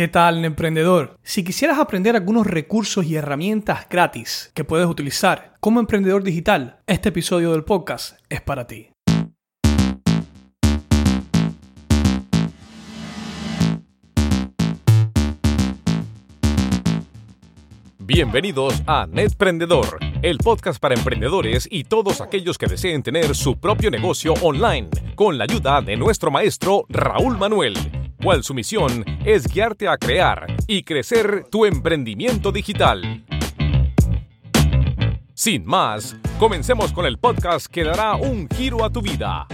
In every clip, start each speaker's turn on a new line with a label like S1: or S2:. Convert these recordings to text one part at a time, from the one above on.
S1: ¿Qué tal, emprendedor? Si quisieras aprender algunos recursos y herramientas gratis que puedes utilizar como emprendedor digital, este episodio del podcast es para ti.
S2: Bienvenidos a Netprendedor, el podcast para emprendedores y todos aquellos que deseen tener su propio negocio online, con la ayuda de nuestro maestro Raúl Manuel cual su misión es guiarte a crear y crecer tu emprendimiento digital. Sin más, comencemos con el podcast que dará un giro a tu vida.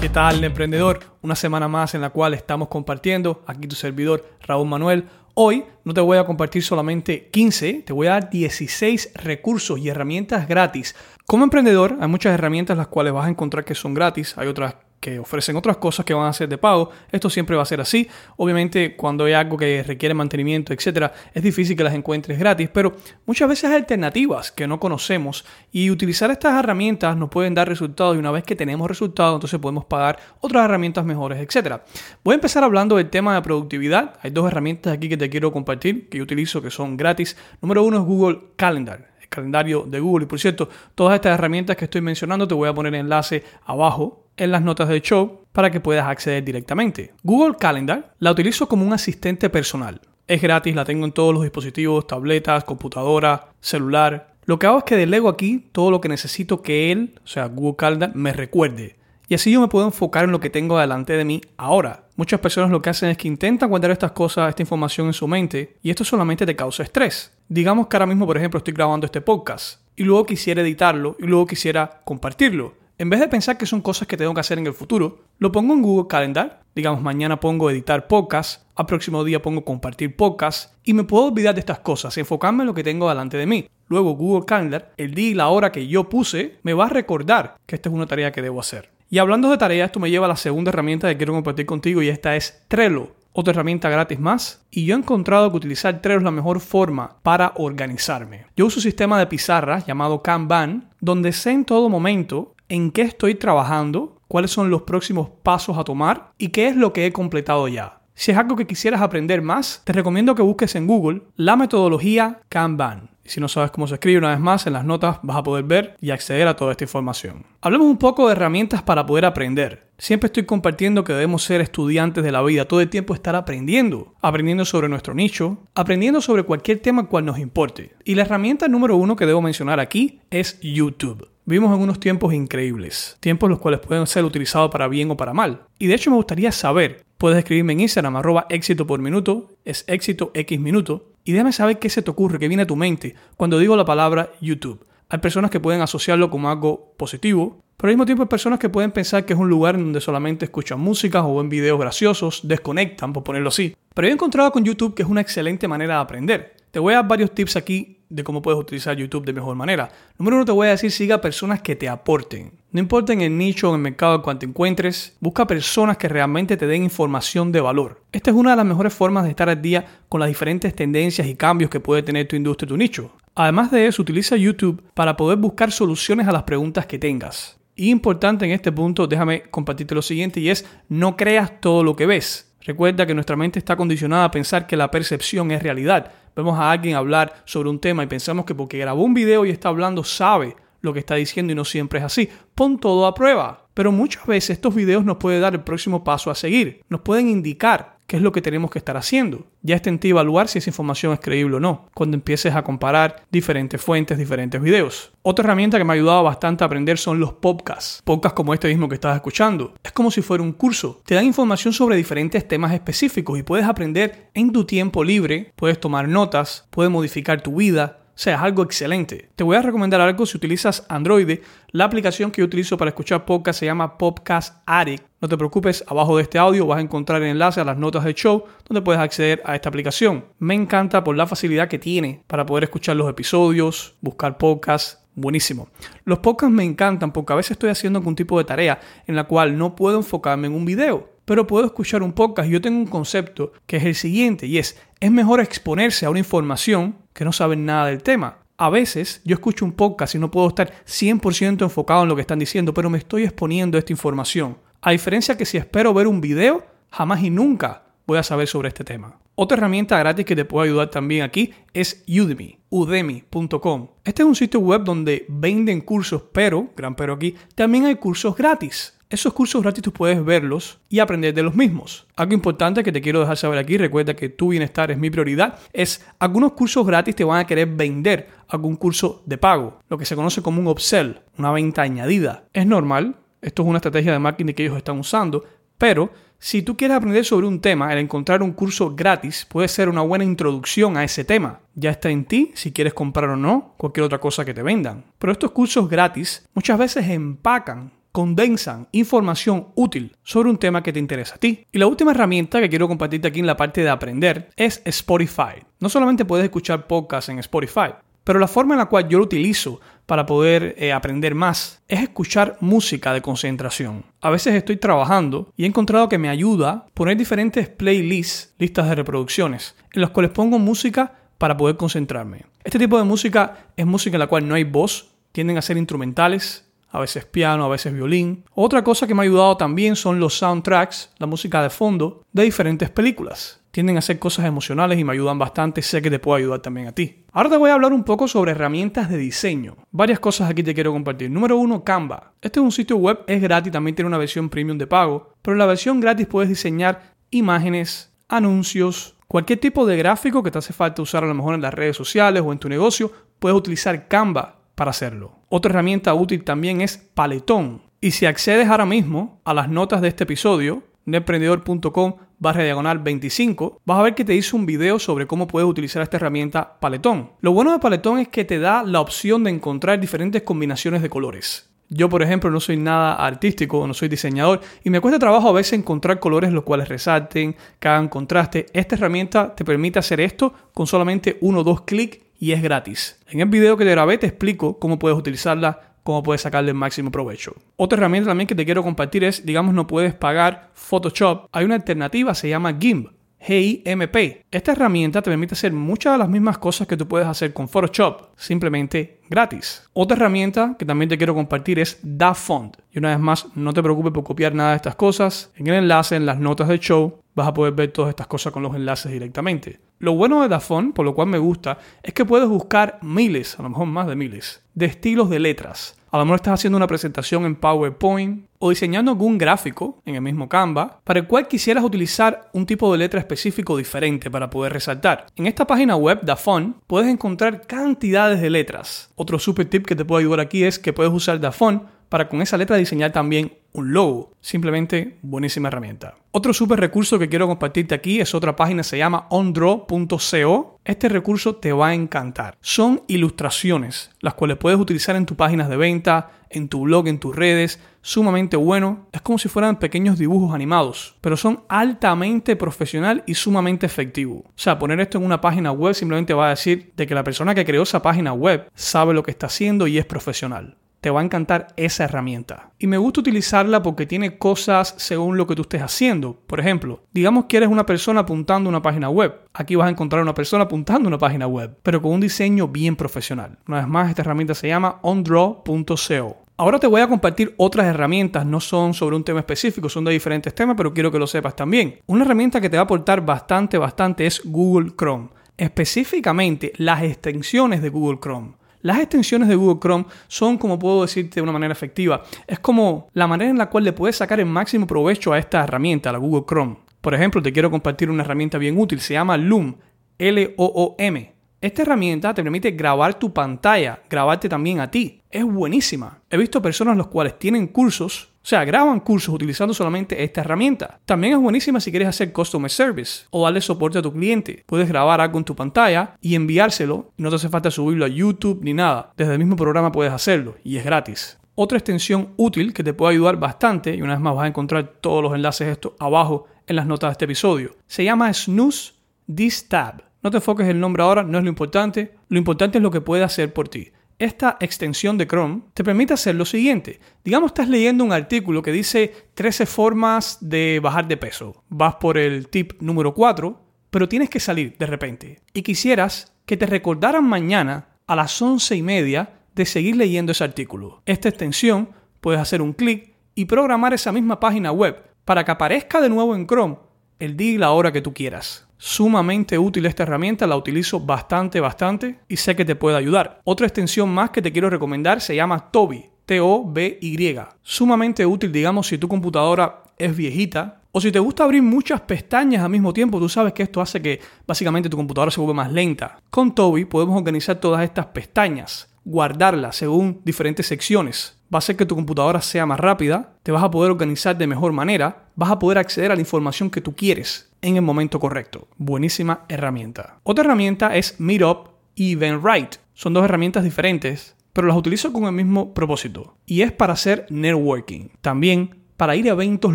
S1: ¿Qué tal, emprendedor? Una semana más en la cual estamos compartiendo, aquí tu servidor Raúl Manuel, Hoy no te voy a compartir solamente 15, te voy a dar 16 recursos y herramientas gratis. Como emprendedor hay muchas herramientas las cuales vas a encontrar que son gratis, hay otras que ofrecen otras cosas que van a ser de pago. Esto siempre va a ser así. Obviamente, cuando hay algo que requiere mantenimiento, etcétera, es difícil que las encuentres gratis, pero muchas veces hay alternativas que no conocemos y utilizar estas herramientas nos pueden dar resultados y una vez que tenemos resultados, entonces podemos pagar otras herramientas mejores, etcétera. Voy a empezar hablando del tema de productividad. Hay dos herramientas aquí que te quiero compartir que yo utilizo que son gratis. Número uno es Google Calendar calendario de Google. Y por cierto, todas estas herramientas que estoy mencionando te voy a poner enlace abajo en las notas del show para que puedas acceder directamente. Google Calendar la utilizo como un asistente personal. Es gratis, la tengo en todos los dispositivos, tabletas, computadora, celular. Lo que hago es que delego aquí todo lo que necesito que él, o sea, Google Calendar, me recuerde. Y así yo me puedo enfocar en lo que tengo delante de mí ahora. Muchas personas lo que hacen es que intentan guardar estas cosas, esta información en su mente, y esto solamente te causa estrés. Digamos que ahora mismo, por ejemplo, estoy grabando este podcast, y luego quisiera editarlo, y luego quisiera compartirlo. En vez de pensar que son cosas que tengo que hacer en el futuro, lo pongo en Google Calendar. Digamos, mañana pongo editar podcast, al próximo día pongo compartir podcast y me puedo olvidar de estas cosas enfocarme en lo que tengo delante de mí. Luego Google Calendar, el día y la hora que yo puse, me va a recordar que esta es una tarea que debo hacer. Y hablando de tareas, esto me lleva a la segunda herramienta que quiero compartir contigo y esta es Trello otra herramienta gratis más. Y yo he encontrado que utilizar Trello es la mejor forma para organizarme. Yo uso un sistema de pizarras llamado Kanban, donde sé en todo momento en qué estoy trabajando, cuáles son los próximos pasos a tomar y qué es lo que he completado ya. Si es algo que quisieras aprender más, te recomiendo que busques en Google la metodología Kanban. Y si no sabes cómo se escribe, una vez más, en las notas vas a poder ver y acceder a toda esta información. Hablemos un poco de herramientas para poder aprender. Siempre estoy compartiendo que debemos ser estudiantes de la vida, todo el tiempo estar aprendiendo, aprendiendo sobre nuestro nicho, aprendiendo sobre cualquier tema cual nos importe. Y la herramienta número uno que debo mencionar aquí es YouTube. Vivimos en unos tiempos increíbles, tiempos los cuales pueden ser utilizados para bien o para mal. Y de hecho me gustaría saber, puedes escribirme en Instagram arroba éxito por minuto, es éxito X minuto, y déjame saber qué se te ocurre, qué viene a tu mente cuando digo la palabra YouTube. Hay personas que pueden asociarlo como algo positivo, pero al mismo tiempo hay personas que pueden pensar que es un lugar donde solamente escuchan música o ven videos graciosos, desconectan, por ponerlo así. Pero he encontrado con YouTube que es una excelente manera de aprender. Te voy a dar varios tips aquí de cómo puedes utilizar YouTube de mejor manera. Número uno, te voy a decir, siga personas que te aporten. No importa en el nicho o en el mercado en cual te encuentres, busca personas que realmente te den información de valor. Esta es una de las mejores formas de estar al día con las diferentes tendencias y cambios que puede tener tu industria y tu nicho. Además de eso, utiliza YouTube para poder buscar soluciones a las preguntas que tengas. Y importante en este punto, déjame compartirte lo siguiente y es no creas todo lo que ves. Recuerda que nuestra mente está condicionada a pensar que la percepción es realidad. Vemos a alguien hablar sobre un tema y pensamos que porque grabó un video y está hablando sabe lo que está diciendo y no siempre es así. Pon todo a prueba. Pero muchas veces estos videos nos pueden dar el próximo paso a seguir. Nos pueden indicar qué es lo que tenemos que estar haciendo. Ya está en ti evaluar si esa información es creíble o no, cuando empieces a comparar diferentes fuentes, diferentes videos. Otra herramienta que me ha ayudado bastante a aprender son los podcasts. Podcasts como este mismo que estás escuchando. Es como si fuera un curso. Te dan información sobre diferentes temas específicos y puedes aprender en tu tiempo libre, puedes tomar notas, puedes modificar tu vida, o sea, es algo excelente. Te voy a recomendar algo si utilizas Android. La aplicación que yo utilizo para escuchar podcast se llama Podcast Addict. No te preocupes, abajo de este audio vas a encontrar el enlace a las notas del show donde puedes acceder a esta aplicación. Me encanta por la facilidad que tiene para poder escuchar los episodios, buscar podcasts. Buenísimo. Los podcasts me encantan porque a veces estoy haciendo algún tipo de tarea en la cual no puedo enfocarme en un video pero puedo escuchar un podcast. Yo tengo un concepto que es el siguiente y es, es mejor exponerse a una información que no saben nada del tema. A veces yo escucho un podcast y no puedo estar 100% enfocado en lo que están diciendo, pero me estoy exponiendo esta información. A diferencia que si espero ver un video, jamás y nunca voy a saber sobre este tema. Otra herramienta gratis que te puede ayudar también aquí es Udemy, udemy.com. Este es un sitio web donde venden cursos, pero, gran pero aquí, también hay cursos gratis. Esos cursos gratis tú puedes verlos y aprender de los mismos. Algo importante que te quiero dejar saber aquí, recuerda que tu bienestar es mi prioridad, es algunos cursos gratis te van a querer vender algún curso de pago, lo que se conoce como un upsell, una venta añadida. Es normal, esto es una estrategia de marketing que ellos están usando, pero si tú quieres aprender sobre un tema, el encontrar un curso gratis puede ser una buena introducción a ese tema. Ya está en ti si quieres comprar o no cualquier otra cosa que te vendan. Pero estos cursos gratis muchas veces empacan condensan información útil sobre un tema que te interesa a ti. Y la última herramienta que quiero compartirte aquí en la parte de aprender es Spotify. No solamente puedes escuchar podcasts en Spotify, pero la forma en la cual yo lo utilizo para poder eh, aprender más es escuchar música de concentración. A veces estoy trabajando y he encontrado que me ayuda poner diferentes playlists, listas de reproducciones, en las cuales pongo música para poder concentrarme. Este tipo de música es música en la cual no hay voz, tienden a ser instrumentales, a veces piano, a veces violín. Otra cosa que me ha ayudado también son los soundtracks, la música de fondo de diferentes películas tienden a ser cosas emocionales y me ayudan bastante, sé que te puedo ayudar también a ti. Ahora te voy a hablar un poco sobre herramientas de diseño. Varias cosas aquí te quiero compartir. Número uno, Canva. Este es un sitio web, es gratis, también tiene una versión premium de pago, pero en la versión gratis puedes diseñar imágenes, anuncios, cualquier tipo de gráfico que te hace falta usar a lo mejor en las redes sociales o en tu negocio, puedes utilizar Canva para hacerlo. Otra herramienta útil también es Paletón. Y si accedes ahora mismo a las notas de este episodio, netemprendedor.com barra diagonal 25, vas a ver que te hice un video sobre cómo puedes utilizar esta herramienta Paletón. Lo bueno de Paletón es que te da la opción de encontrar diferentes combinaciones de colores. Yo, por ejemplo, no soy nada artístico, no soy diseñador y me cuesta trabajo a veces encontrar colores los cuales resalten, que hagan contraste. Esta herramienta te permite hacer esto con solamente uno o dos clics y es gratis. En el video que te grabé te explico cómo puedes utilizarla cómo puedes sacarle el máximo provecho. Otra herramienta también que te quiero compartir es, digamos, no puedes pagar Photoshop. Hay una alternativa, se llama GIMP. GIMP. Esta herramienta te permite hacer muchas de las mismas cosas que tú puedes hacer con Photoshop, simplemente gratis. Otra herramienta que también te quiero compartir es DaFont. Y una vez más, no te preocupes por copiar nada de estas cosas. En el enlace, en las notas del show, vas a poder ver todas estas cosas con los enlaces directamente. Lo bueno de DaFont, por lo cual me gusta, es que puedes buscar miles, a lo mejor más de miles, de estilos de letras. A lo mejor estás haciendo una presentación en PowerPoint o diseñando algún gráfico en el mismo Canva para el cual quisieras utilizar un tipo de letra específico diferente para poder resaltar. En esta página web, DaFont, puedes encontrar cantidades de letras. Otro super tip que te puedo ayudar aquí es que puedes usar DaFont para con esa letra diseñar también un logo. Simplemente buenísima herramienta. Otro super recurso que quiero compartirte aquí es otra página, se llama ondraw.co. Este recurso te va a encantar. Son ilustraciones, las cuales puedes utilizar en tus páginas de venta, en tu blog, en tus redes. Sumamente bueno. Es como si fueran pequeños dibujos animados, pero son altamente profesional y sumamente efectivo. O sea, poner esto en una página web simplemente va a decir de que la persona que creó esa página web sabe lo que está haciendo y es profesional te va a encantar esa herramienta. Y me gusta utilizarla porque tiene cosas según lo que tú estés haciendo. Por ejemplo, digamos que eres una persona apuntando una página web. Aquí vas a encontrar una persona apuntando una página web, pero con un diseño bien profesional. Una vez más, esta herramienta se llama ondraw.co. Ahora te voy a compartir otras herramientas, no son sobre un tema específico, son de diferentes temas, pero quiero que lo sepas también. Una herramienta que te va a aportar bastante, bastante es Google Chrome. Específicamente las extensiones de Google Chrome. Las extensiones de Google Chrome son, como puedo decirte de una manera efectiva, es como la manera en la cual le puedes sacar el máximo provecho a esta herramienta, a la Google Chrome. Por ejemplo, te quiero compartir una herramienta bien útil, se llama Loom, L-O-O-M. Esta herramienta te permite grabar tu pantalla, grabarte también a ti. Es buenísima. He visto personas los cuales tienen cursos o sea, graban cursos utilizando solamente esta herramienta. También es buenísima si quieres hacer customer service o darle soporte a tu cliente. Puedes grabar algo en tu pantalla y enviárselo no te hace falta subirlo a YouTube ni nada. Desde el mismo programa puedes hacerlo y es gratis. Otra extensión útil que te puede ayudar bastante, y una vez más vas a encontrar todos los enlaces de abajo en las notas de este episodio, se llama Snooze This Tab. No te enfoques en el nombre ahora, no es lo importante. Lo importante es lo que puede hacer por ti. Esta extensión de Chrome te permite hacer lo siguiente. Digamos estás leyendo un artículo que dice 13 formas de bajar de peso. Vas por el tip número 4, pero tienes que salir de repente. Y quisieras que te recordaran mañana a las once y media de seguir leyendo ese artículo. Esta extensión puedes hacer un clic y programar esa misma página web para que aparezca de nuevo en Chrome el día y la hora que tú quieras. Sumamente útil esta herramienta, la utilizo bastante, bastante y sé que te puede ayudar. Otra extensión más que te quiero recomendar se llama Toby, T-O-B-Y. Sumamente útil, digamos, si tu computadora es viejita o si te gusta abrir muchas pestañas al mismo tiempo, tú sabes que esto hace que básicamente tu computadora se vuelva más lenta. Con Toby podemos organizar todas estas pestañas, guardarlas según diferentes secciones. Va a hacer que tu computadora sea más rápida, te vas a poder organizar de mejor manera, vas a poder acceder a la información que tú quieres en el momento correcto. Buenísima herramienta. Otra herramienta es Meetup y Eventbrite. Son dos herramientas diferentes pero las utilizo con el mismo propósito, y es para hacer networking. También para ir a eventos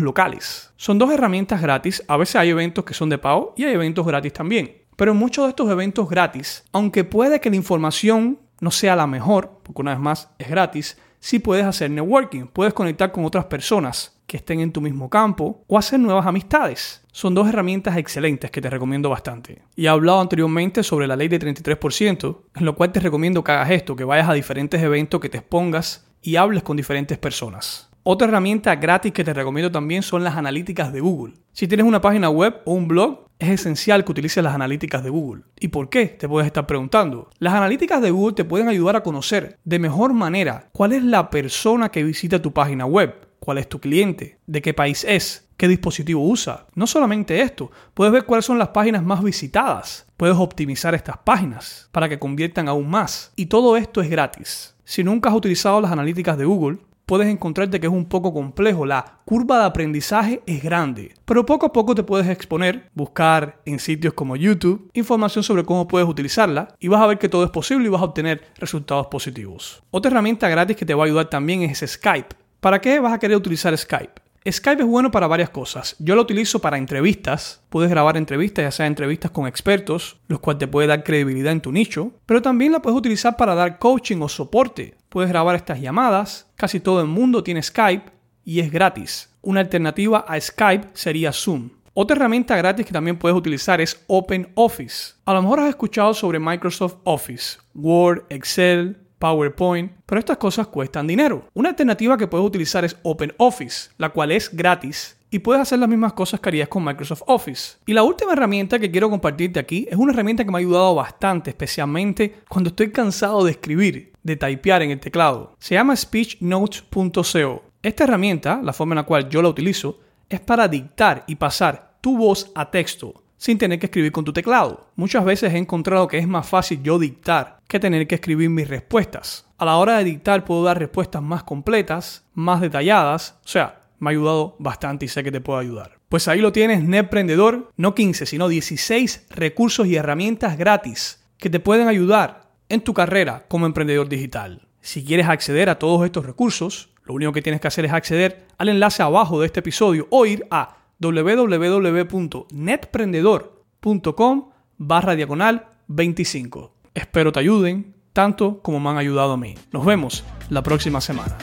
S1: locales. Son dos herramientas gratis, a veces hay eventos que son de pago y hay eventos gratis también. Pero en muchos de estos eventos gratis, aunque puede que la información no sea la mejor, porque una vez más es gratis, sí puedes hacer networking, puedes conectar con otras personas que estén en tu mismo campo o hacer nuevas amistades. Son dos herramientas excelentes que te recomiendo bastante. Y he hablado anteriormente sobre la ley de 33%, en lo cual te recomiendo que hagas esto, que vayas a diferentes eventos, que te expongas y hables con diferentes personas. Otra herramienta gratis que te recomiendo también son las analíticas de Google. Si tienes una página web o un blog, es esencial que utilices las analíticas de Google. ¿Y por qué? Te puedes estar preguntando. Las analíticas de Google te pueden ayudar a conocer de mejor manera cuál es la persona que visita tu página web, cuál es tu cliente, de qué país es, qué dispositivo usa. No solamente esto, puedes ver cuáles son las páginas más visitadas. Puedes optimizar estas páginas para que conviertan aún más. Y todo esto es gratis. Si nunca has utilizado las analíticas de Google, puedes encontrarte que es un poco complejo. La curva de aprendizaje es grande, pero poco a poco te puedes exponer, buscar en sitios como YouTube información sobre cómo puedes utilizarla y vas a ver que todo es posible y vas a obtener resultados positivos. Otra herramienta gratis que te va a ayudar también es Skype. ¿Para qué vas a querer utilizar Skype? Skype es bueno para varias cosas. Yo lo utilizo para entrevistas. Puedes grabar entrevistas, ya sea entrevistas con expertos, los cuales te puede dar credibilidad en tu nicho, pero también la puedes utilizar para dar coaching o soporte. Puedes grabar estas llamadas. Casi todo el mundo tiene Skype y es gratis. Una alternativa a Skype sería Zoom. Otra herramienta gratis que también puedes utilizar es OpenOffice. A lo mejor has escuchado sobre Microsoft Office, Word, Excel, PowerPoint, pero estas cosas cuestan dinero. Una alternativa que puedes utilizar es OpenOffice, la cual es gratis y puedes hacer las mismas cosas que harías con Microsoft Office. Y la última herramienta que quiero compartirte aquí es una herramienta que me ha ayudado bastante, especialmente cuando estoy cansado de escribir, de typear en el teclado. Se llama speechnotes.co. Esta herramienta, la forma en la cual yo la utilizo, es para dictar y pasar tu voz a texto sin tener que escribir con tu teclado. Muchas veces he encontrado que es más fácil yo dictar que tener que escribir mis respuestas. A la hora de dictar puedo dar respuestas más completas, más detalladas, o sea, me ha ayudado bastante y sé que te puedo ayudar. Pues ahí lo tienes, Netprendedor, no 15, sino 16 recursos y herramientas gratis que te pueden ayudar en tu carrera como emprendedor digital. Si quieres acceder a todos estos recursos, lo único que tienes que hacer es acceder al enlace abajo de este episodio o ir a www.netprendedor.com barra diagonal 25. Espero te ayuden tanto como me han ayudado a mí. Nos vemos la próxima semana.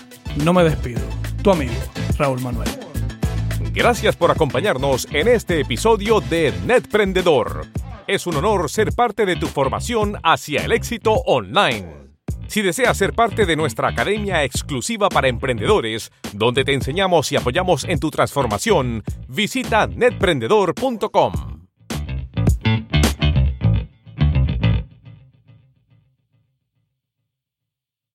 S1: No me despido. Tu amigo, Raúl Manuel.
S2: Gracias por acompañarnos en este episodio de Netprendedor. Es un honor ser parte de tu formación hacia el éxito online. Si deseas ser parte de nuestra academia exclusiva para emprendedores, donde te enseñamos y apoyamos en tu transformación, visita netprendedor.com.